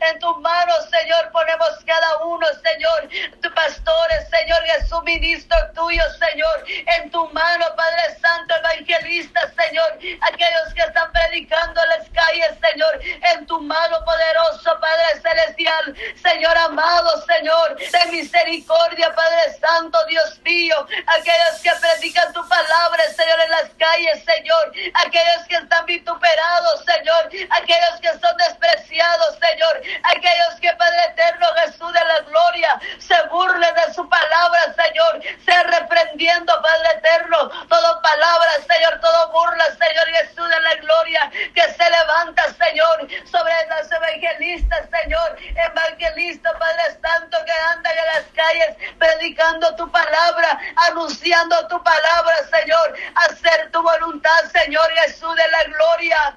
En tus manos, Señor, ponemos cada uno, Señor. Tu pastores, Señor, Jesús, ministro tuyo, Señor. En tu mano, Padre Santo, evangelista, Señor. Aquellos que están predicando en las calles, Señor. En tu mano poderoso, Padre Celestial. Señor amado, Señor. De misericordia, Padre Santo, Dios mío. Aquellos que predican tu palabra, Señor, en las calles, Señor. Aquellos que están vituperados, Señor. Aquellos que son despreciados, Señor. Aquellos que, Padre eterno, Jesús de la gloria, se burlen de su palabra, Señor. Se reprendiendo, Padre eterno, todo palabra, Señor, todo burla, Señor Jesús de la gloria, que se levanta, Señor, sobre las evangelistas, Señor. Evangelista, Padre Santo, que anda en las predicando tu palabra, anunciando tu palabra, Señor. Hacer tu voluntad, Señor Jesús de la gloria.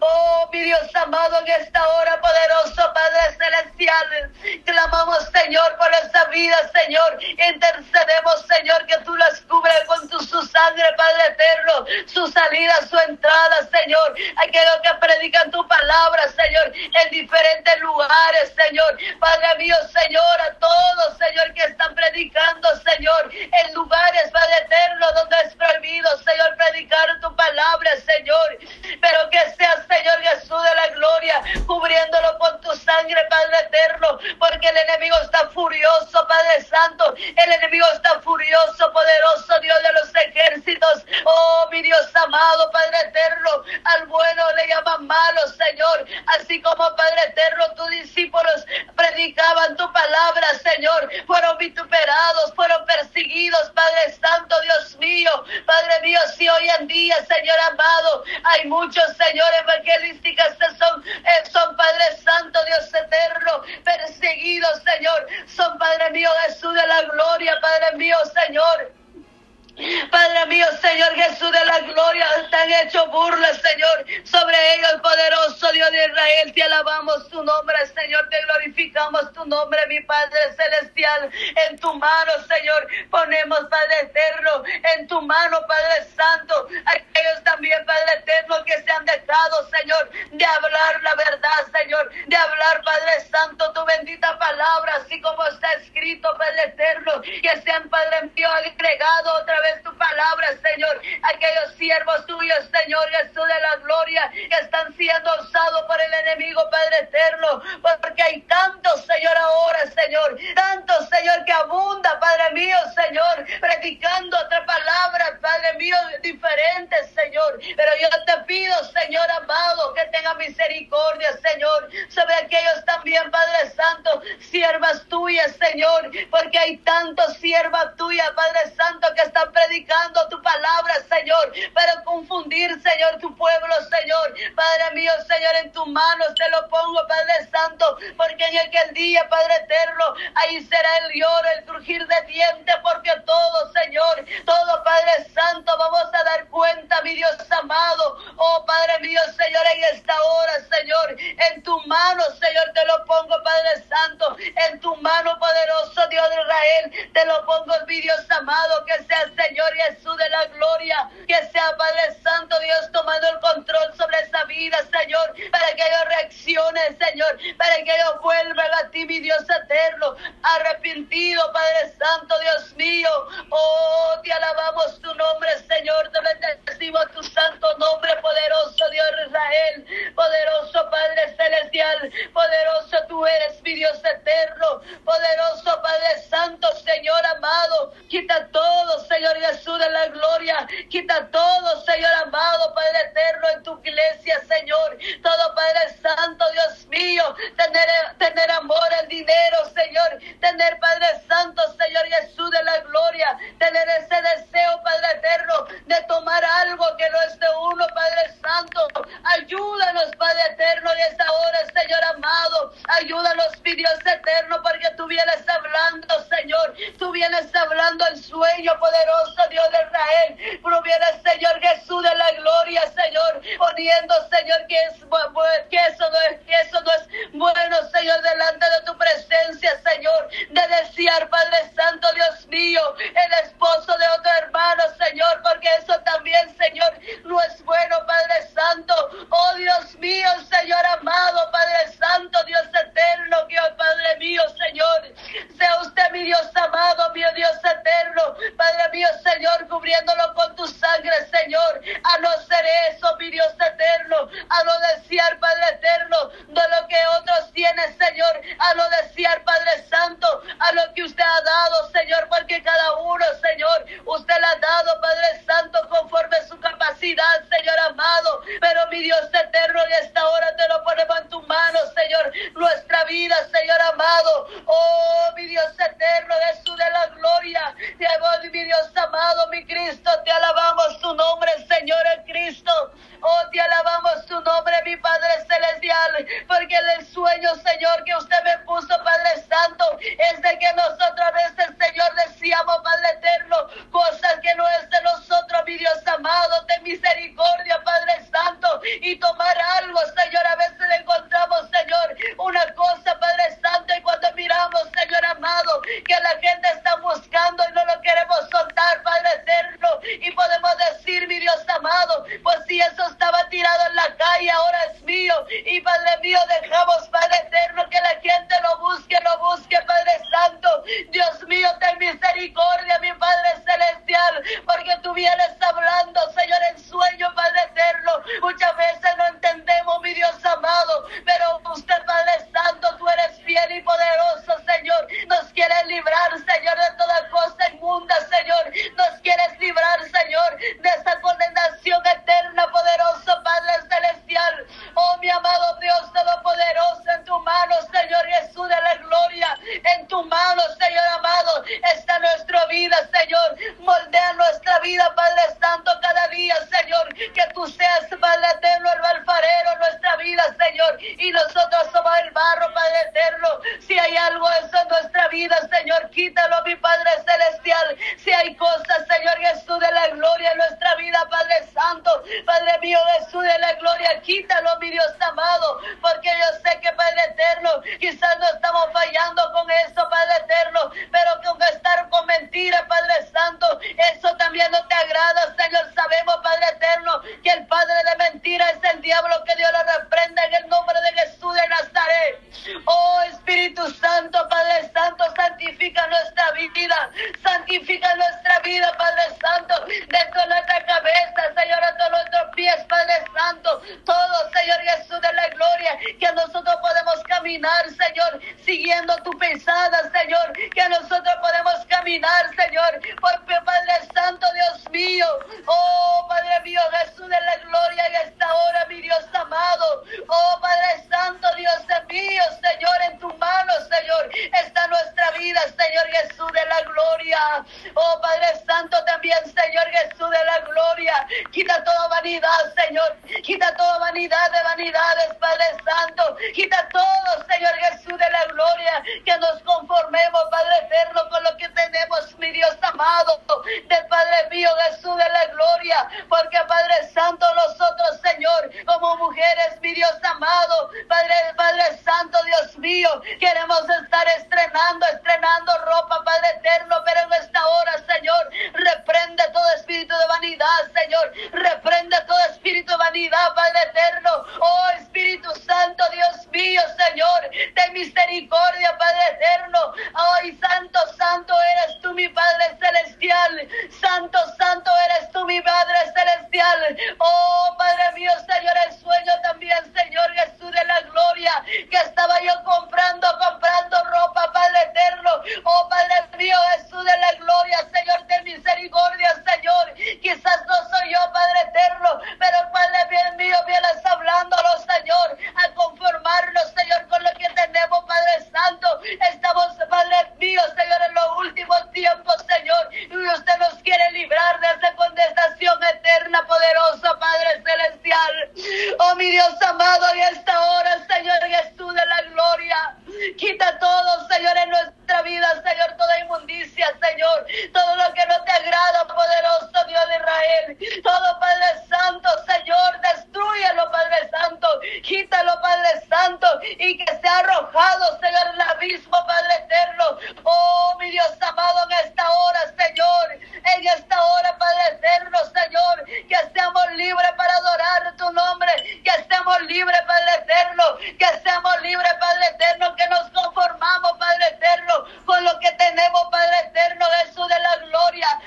Oh, mi Dios amado, en esta hora poderoso, Padre Celestial, clamamos, Señor, por esta vida, Señor. Intercedemos, Señor, que tú las cubres con tu, su sangre, Padre eterno, su salida, su entrada, Señor. Aquellos que predican tu palabra, Señor, en diferentes lugares, Señor. Padre mío, Señor, a todos, Señor, que están predicando, Señor, en lugares, Padre eterno, donde es prohibido, Señor, predicar tu palabra, Señor. Pero que sea, Señor Jesús de la gloria, cubriéndolo con tu sangre, Padre eterno, porque el enemigo está furioso, Padre Santo, el enemigo está furioso, poderoso Dios de los ejércitos, oh mi Dios amado, Padre eterno, al bueno le llaman malo, Señor, así como Padre eterno, tus discípulos predicaban tu palabra, Señor, fueron vituperados, fueron perseguidos, Padre Santo, Dios mío, Padre mío, si hoy en día, Señor amado, hay muchos, Señor, evangelísticas que son, eh, son Padre Santo, Dios eterno, perseguidos, Señor, son Padre mío, Jesús de la gloria, Padre mío, Señor. Padre mío, Señor Jesús de la gloria, te han hecho burlas, Señor, sobre ellos, poderoso Dios de Israel. Te alabamos tu nombre, Señor, te glorificamos tu nombre, mi Padre celestial. En tu mano, Señor, ponemos, Padre eterno, en tu mano, Padre santo, aquellos también, Padre eterno, que se han dejado, Señor, de hablar la verdad, Señor, de hablar, Padre santo, tu bendita palabra, así como está escrito, Padre eterno, que sean, Padre mío, agregado otra vez tu palabra, Señor. Aquellos siervos tuyos, Señor Jesús de la gloria, que están siendo usados por el enemigo, Padre eterno, porque hay tantos, Señor, ahora, Señor, tantos, Señor, que abunda, Padre mío, Señor, predicando otra palabra, mío, diferentes, Señor. Pero yo te pido, Señor amado, que tenga misericordia, Señor, sobre aquellos también, Padre Santo, siervas tuyas, Señor, porque hay tantos siervas tuyas, Padre Santo, que están predicando tu palabra, Señor, para confundir, Señor, tu pueblo, Señor. Padre mío, Señor, en tus manos te lo pongo, Padre Santo, porque en aquel día, Padre eterno, ahí será el lloro, el crujir de dientes, porque todo, Señor, todo, Padre Santo, vamos a dar cuenta, mi Dios amado. Oh, Padre mío, Señor, en esta hora, Señor, en tu mano, Señor, te lo pongo, Padre Santo, en tu mano poderoso, Dios de Israel, te lo pongo, mi Dios amado, que sea Señor Jesús de la gloria, que sea Padre Santo Dios tomando el control sobre Señor, para que ellos reaccionen, Señor, para que ellos vuelvan a ti, mi Dios eterno, arrepentido, Padre Santo, Dios mío. Oh, te alabamos tu nombre, Señor, te bendecimos tu santo nombre, poderoso Dios Israel, poderoso Padre celestial, poderoso tú eres, mi Dios eterno, poderoso Padre Santo, Señor amado, ayúdalos, mi Dios eterno, porque tú vienes hablando, Señor. Tú vienes hablando el sueño, poderoso Dios de Israel. Tú Señor Jesús, de la gloria, Señor, poniendo, Señor, que, es, que eso no es, que eso no es bueno, Señor, delante de tu presencia, Señor, de desear, Padre Santo, Dios mío, el esposo de otro hermano, Señor, porque eso también, Señor, usted ha dado, Señor, porque cada uno, Señor, usted le ha dado, Padre Santo, conforme su Señor amado, pero mi Dios eterno, en esta hora te lo ponemos en tu mano, Señor, nuestra vida, Señor amado, oh, mi Dios eterno, Jesús de la gloria, mi Dios amado, mi Cristo, te alabamos tu nombre, Señor en Cristo, oh, te alabamos tu nombre, mi Padre celestial, porque el sueño, Señor, que usted me puso, Padre Santo, es de que nosotros veces, Señor, decíamos, Padre eterno, cosas que no es de nosotros, mi Dios amado, de misericordia, Padre Santo, y tomar algo, Señor, a veces encontramos, Señor, una cosa, Padre Santo, y cuando miramos, Señor amado, que la gente está buscando y no lo queremos soltar, Padre eterno, y podemos decir, mi Dios amado, pues si eso estaba tirado en la calle, ahora es mío, y Padre mío, dejamos, Padre eterno, que la gente lo busque, lo busque, Padre Santo, Dios mío, ten misericordia, mi Padre celestial, porque tú vienes hablando, Señor, en sueño, Padre eterno, muchas veces no entendemos, mi Dios amado, pero usted, Padre Santo, tú eres fiel y poderoso, Señor, nos quieres librar, Señor, de toda cosa inmunda, Señor, nos quieres librar, Señor, de esa condenación eterna, poderoso, Padre celestial, oh, mi amado Dios Todopoderoso, en tu mano, Señor Jesús de la gloria, en tu mano, Señor amado, está nuestra vida, Señor, moldea nuestra vida, Padre Santo, cada día, Señor, que tú seas, Padre eterno, el alfarero, nuestra vida, Señor, y nosotros somos el barro, Padre eterno, si hay algo eso en nuestra vida, Señor, quítalo, mi Padre celestial, si hay cosas, Señor Jesús de la gloria en nuestra vida, Padre Santo, Padre mío, Jesús de la gloria, quítalo, mi Dios amado, porque yo sé que, Padre eterno, quizás no estamos fallando con eso, Padre eterno, pero con estar con mentiras, Padre Santo, eso también no te agrada, Señor, que el Padre de mentira es el diablo, que Dios lo reprenda en el nombre de Jesús Señor, siguiendo tu pisada, Señor, que nosotros podemos caminar, Señor, porque Padre Santo, Dios mío, oh Padre mío, Jesús de la gloria, en esta hora, mi Dios amado, oh Padre Santo, Dios mío, Señor, en tu mano, Señor, está nuestra vida, Señor Jesús de la gloria, oh Padre Santo, también, Señor Jesús de la gloria, quita toda vanidad, Señor, quita toda vanidad de vanidades, Padre Santo, quita todo, Señor Jesús de la gloria, que nos conformemos, Padre eterno, con lo que tenemos, mi Dios amado, del Padre mío, Jesús de la gloria, porque Padre Santo, nosotros, Señor, como mujeres, mi Dios amado, Padre, Padre Santo, Dios mío, queremos estar estrenando, estrenando ropa, Padre eterno, pero en esta hora, Señor, reprende todo espíritu de vanidad, Señor, reprende todo espíritu de vanidad, Padre eterno, oh Espíritu Santo, Dios mío, Señor, ten misericordia, Padre eterno, ay, Santo, Santo eres tú, mi Padre celestial, Santo, Santo eres tú, mi Padre celestial, oh Padre mío, Señor, el sueño también, Señor Jesús de la gloria, que estaba yo comprando, comprando ropa, Padre eterno, oh Padre mío, Jesús de la gloria, Señor, ten misericordia, Señor, quizás no soy yo, Padre eterno, pero Padre bien mío, vienes hablándolo, Señor, a conformarnos, Señor, con lo que tenemos, Padre Santo, estamos, Padre mío, Señor, en los últimos tiempos, Señor, y usted nos quiere librar de esa condenación eterna, poderosa, Padre celestial, oh mi Dios amado, en esta hora, Señor Jesús de la gloria, quita todo, Señor, en nuestra vida, Señor, toda inmundicia, Señor, todo lo que no te agrada, poderoso Dios de Israel, todo Padre Santo, Señor, destruyelo, Padre Santo, quítalo, Padre Santo, y que sea arrojado, Señor, en el abismo, Padre eterno, oh mi Dios amado, en esta hora, Señor, en esta hora, Padre eterno, Señor, que seamos libres para adorar tu nombre, que seamos libres, Padre eterno, que seamos libres, Padre eterno, que nos conformamos, Padre eterno, con lo que tenemos, Padre eterno, Jesús de la gloria,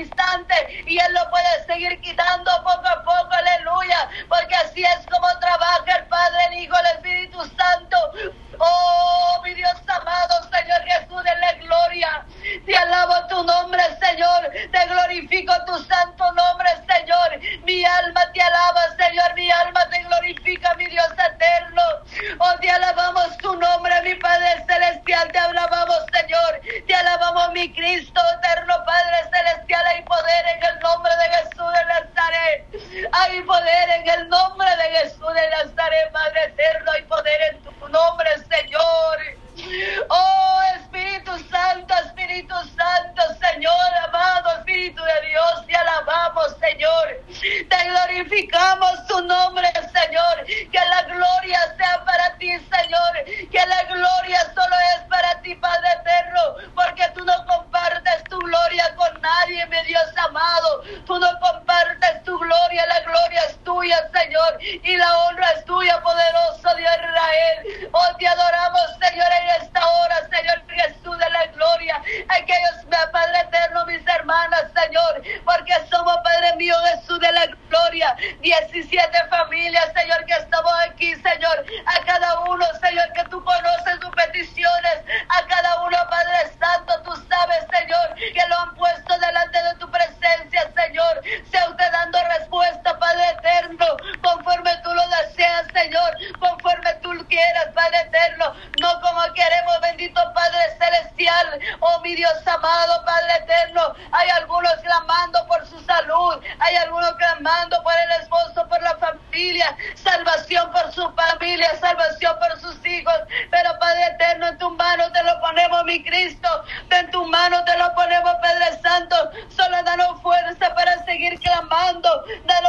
instante y Él lo puede seguir quitando poco a poco, aleluya, porque así es como trabaja el Padre, el Hijo, el Espíritu Santo. Oh, mi Dios amado, Señor Jesús de la gloria. Te alabo tu nombre, Señor. Te glorifico tu santo nombre, Señor. Mi alma te alaba, Señor. Mi alma te glorifica, mi Dios eterno. Oh, te alabamos tu nombre, mi Padre celestial. Te alabamos, Señor. Te alabamos, mi Cristo, eterno Padre celestial. Hay poder en el nombre de Jesús de Nazaret. Hay poder en el nombre de Jesús de Nazaret, Padre eterno. Hay poder en tu nombre, Señor. Oh Espíritu Santo, Espíritu Santo, Señor amado, Espíritu de Dios, te alabamos, Señor. Te glorificamos tu nombre, Señor. Que la gloria sea para ti, Señor. Que la gloria solo es para ti, Padre eterno, porque tú no compartes tu gloria con nadie, mi Dios amado. Tú no compartes tu gloria, la gloria es tuya, Señor, y la honra es tuya, poderoso Dios Israel. Oh, te adoramos, Señor, en esta hora, Señor Jesús de la gloria. Aquellos, Padre eterno, mis hermanas, Señor, porque somos, Padre mío, Jesús de la gloria. 17 familias, Señor, que estamos aquí, Señor. A cada uno, Señor, que tú conoces sus peticiones. A cada uno, Padre Santo, tú sabes, Señor, que lo han puesto delante de tu presencia, Señor. Sea usted dando respuesta, Padre eterno, conforme tú lo deseas, Señor, conforme tú quieras, Padre eterno, no como queremos, bendito Padre celestial, oh mi Dios amado, Padre eterno. Hay algunos clamando por su salud, hay algunos clamando por el esposo, por la familia, salvación por su familia, salvación por sus hijos. Pero Padre eterno, en tu mano te lo ponemos, mi Cristo, en tu mano te lo ponemos, Padre Santo. Solo danos fuerza para seguir clamando,